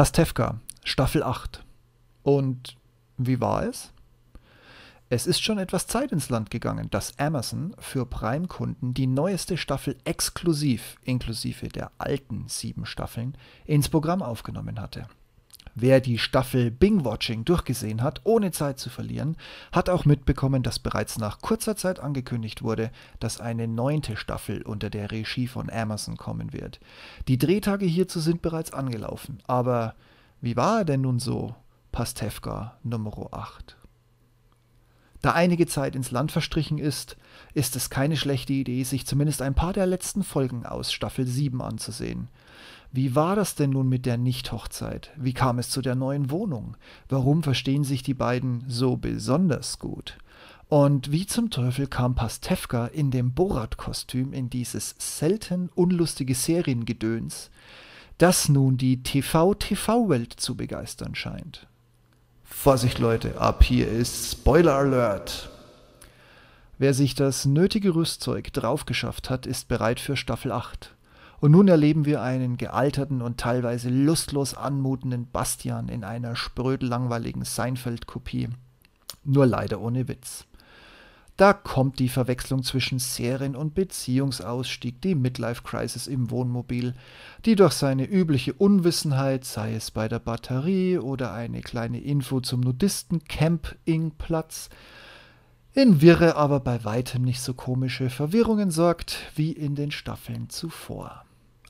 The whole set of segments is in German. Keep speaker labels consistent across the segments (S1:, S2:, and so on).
S1: Pastewka, Staffel 8. Und wie war es? Es ist schon etwas Zeit ins Land gegangen, dass Amazon für Prime-Kunden die neueste Staffel exklusiv, inklusive der alten sieben Staffeln, ins Programm aufgenommen hatte. Wer die Staffel Bing-Watching durchgesehen hat, ohne Zeit zu verlieren, hat auch mitbekommen, dass bereits nach kurzer Zeit angekündigt wurde, dass eine neunte Staffel unter der Regie von Amazon kommen wird. Die Drehtage hierzu sind bereits angelaufen, aber wie war er denn nun so, Pastewka Nummer 8? Da einige Zeit ins Land verstrichen ist, ist es keine schlechte Idee, sich zumindest ein paar der letzten Folgen aus Staffel 7 anzusehen. Wie war das denn nun mit der Nicht-Hochzeit? Wie kam es zu der neuen Wohnung? Warum verstehen sich die beiden so besonders gut? Und wie zum Teufel kam Pastewka in dem Borat-Kostüm in dieses selten unlustige Seriengedöns, das nun die TV-TV-Welt zu begeistern scheint? Vorsicht Leute, ab hier ist Spoiler Alert! Wer sich das nötige Rüstzeug draufgeschafft hat, ist bereit für Staffel 8. Und nun erleben wir einen gealterten und teilweise lustlos anmutenden Bastian in einer sprödellangweiligen Seinfeld-Kopie. Nur leider ohne Witz. Da kommt die Verwechslung zwischen Serien- und Beziehungsausstieg, die Midlife-Crisis im Wohnmobil, die durch seine übliche Unwissenheit, sei es bei der Batterie oder eine kleine Info zum Nudisten-Campingplatz, in wirre, aber bei weitem nicht so komische Verwirrungen sorgt wie in den Staffeln zuvor.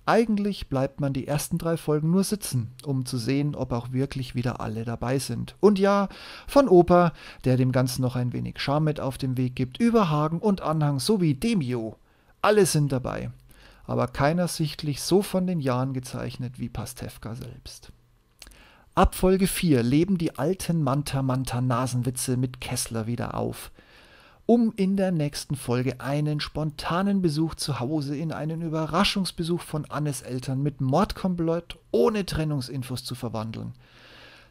S1: Eigentlich bleibt man die ersten drei Folgen nur sitzen, um zu sehen, ob auch wirklich wieder alle dabei sind. Und ja, von Opa, der dem Ganzen noch ein wenig Charme mit auf den Weg gibt, über Hagen und Anhang sowie Demio. Alle sind dabei, aber keiner sichtlich so von den Jahren gezeichnet wie Pastewka selbst. Ab Folge 4 leben die alten Manta-Manta-Nasenwitze mit Kessler wieder auf um in der nächsten Folge einen spontanen Besuch zu Hause in einen Überraschungsbesuch von Annes Eltern mit Mordkomplott ohne Trennungsinfos zu verwandeln.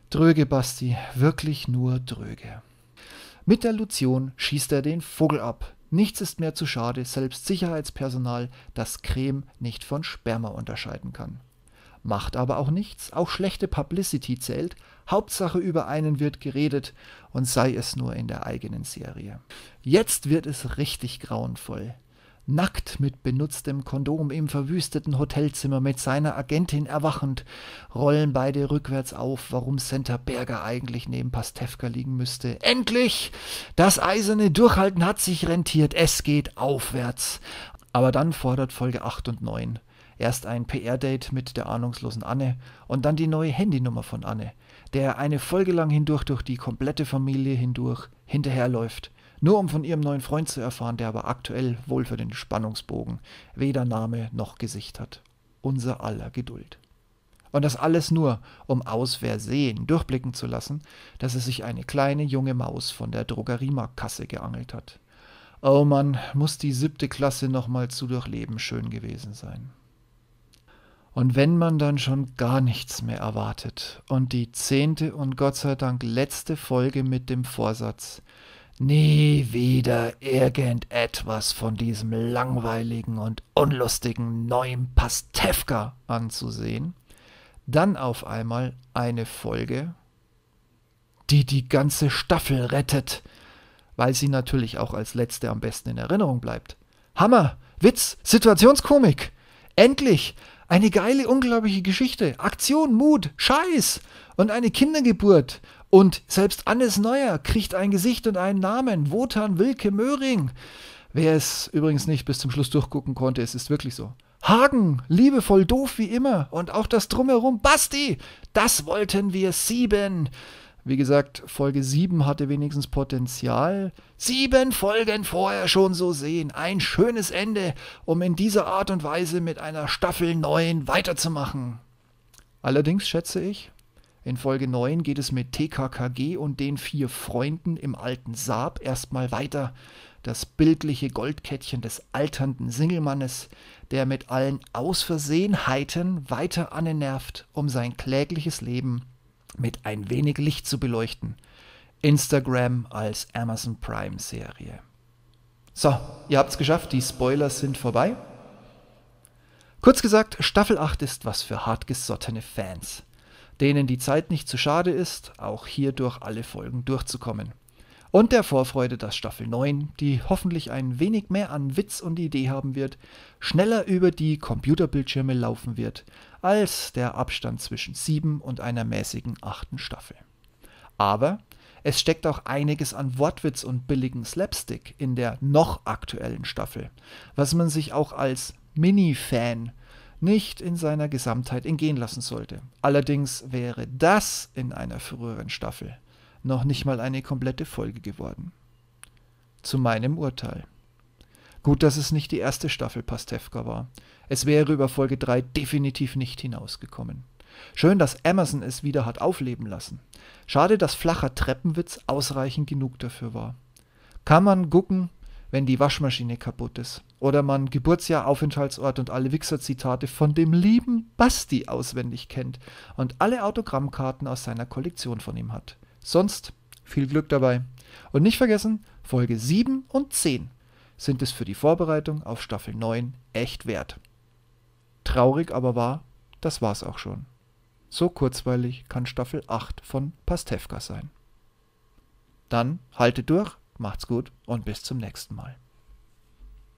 S1: Dröge, Basti, wirklich nur dröge. Mit der Lotion schießt er den Vogel ab. Nichts ist mehr zu schade, selbst Sicherheitspersonal, das Creme nicht von Sperma unterscheiden kann. Macht aber auch nichts, auch schlechte Publicity zählt, Hauptsache über einen wird geredet und sei es nur in der eigenen Serie. Jetzt wird es richtig grauenvoll. Nackt mit benutztem Kondom im verwüsteten Hotelzimmer mit seiner Agentin erwachend, rollen beide rückwärts auf, warum Center Berger eigentlich neben Pastewka liegen müsste. Endlich! Das eiserne Durchhalten hat sich rentiert, es geht aufwärts. Aber dann fordert Folge 8 und 9. Erst ein PR-Date mit der ahnungslosen Anne und dann die neue Handynummer von Anne der eine Folge lang hindurch durch die komplette Familie hindurch hinterherläuft, nur um von ihrem neuen Freund zu erfahren, der aber aktuell wohl für den Spannungsbogen weder Name noch Gesicht hat. Unser aller Geduld. Und das alles nur, um aus Versehen durchblicken zu lassen, dass es sich eine kleine junge Maus von der Drogeriemarktkasse geangelt hat. Oh Mann, muss die siebte Klasse nochmal zu durchleben schön gewesen sein. Und wenn man dann schon gar nichts mehr erwartet und die zehnte und Gott sei Dank letzte Folge mit dem Vorsatz, nie wieder irgendetwas von diesem langweiligen und unlustigen neuen Pastewka anzusehen, dann auf einmal eine Folge, die die ganze Staffel rettet, weil sie natürlich auch als letzte am besten in Erinnerung bleibt. Hammer, Witz, Situationskomik. Endlich eine geile, unglaubliche Geschichte. Aktion, Mut, Scheiß und eine Kindergeburt. Und selbst Annes Neuer kriegt ein Gesicht und einen Namen. Wotan Wilke Möhring. Wer es übrigens nicht bis zum Schluss durchgucken konnte, es ist wirklich so. Hagen, liebevoll doof wie immer. Und auch das Drumherum. Basti, das wollten wir sieben. Wie gesagt, Folge 7 hatte wenigstens Potenzial. Sieben Folgen vorher schon so sehen. Ein schönes Ende, um in dieser Art und Weise mit einer Staffel 9 weiterzumachen. Allerdings schätze ich, in Folge 9 geht es mit TKKG und den vier Freunden im alten Saab erstmal weiter. Das bildliche Goldkettchen des alternden Singlemannes, der mit allen Ausversehenheiten weiter annervt, um sein klägliches Leben mit ein wenig Licht zu beleuchten. Instagram als Amazon Prime Serie. So, ihr habt's geschafft, die Spoilers sind vorbei. Kurz gesagt, Staffel 8 ist was für hartgesottene Fans. denen die Zeit nicht zu schade ist, auch hier durch alle Folgen durchzukommen. Und der Vorfreude, dass Staffel 9, die hoffentlich ein wenig mehr an Witz und Idee haben wird, schneller über die Computerbildschirme laufen wird, als der Abstand zwischen 7 und einer mäßigen 8. Staffel. Aber es steckt auch einiges an Wortwitz und billigen Slapstick in der noch aktuellen Staffel, was man sich auch als Mini-Fan nicht in seiner Gesamtheit entgehen lassen sollte. Allerdings wäre das in einer früheren Staffel noch nicht mal eine komplette Folge geworden. Zu meinem Urteil. Gut, dass es nicht die erste Staffel Pastewka war. Es wäre über Folge 3 definitiv nicht hinausgekommen. Schön, dass Amazon es wieder hat aufleben lassen. Schade, dass flacher Treppenwitz ausreichend genug dafür war. Kann man gucken, wenn die Waschmaschine kaputt ist. Oder man Geburtsjahr, Aufenthaltsort und alle Wichser-Zitate von dem lieben Basti auswendig kennt und alle Autogrammkarten aus seiner Kollektion von ihm hat. Sonst viel Glück dabei. Und nicht vergessen, Folge 7 und 10 sind es für die Vorbereitung auf Staffel 9 echt wert. Traurig aber wahr, das war's auch schon. So kurzweilig kann Staffel 8 von Pastewka sein. Dann haltet durch, macht's gut und bis zum nächsten Mal.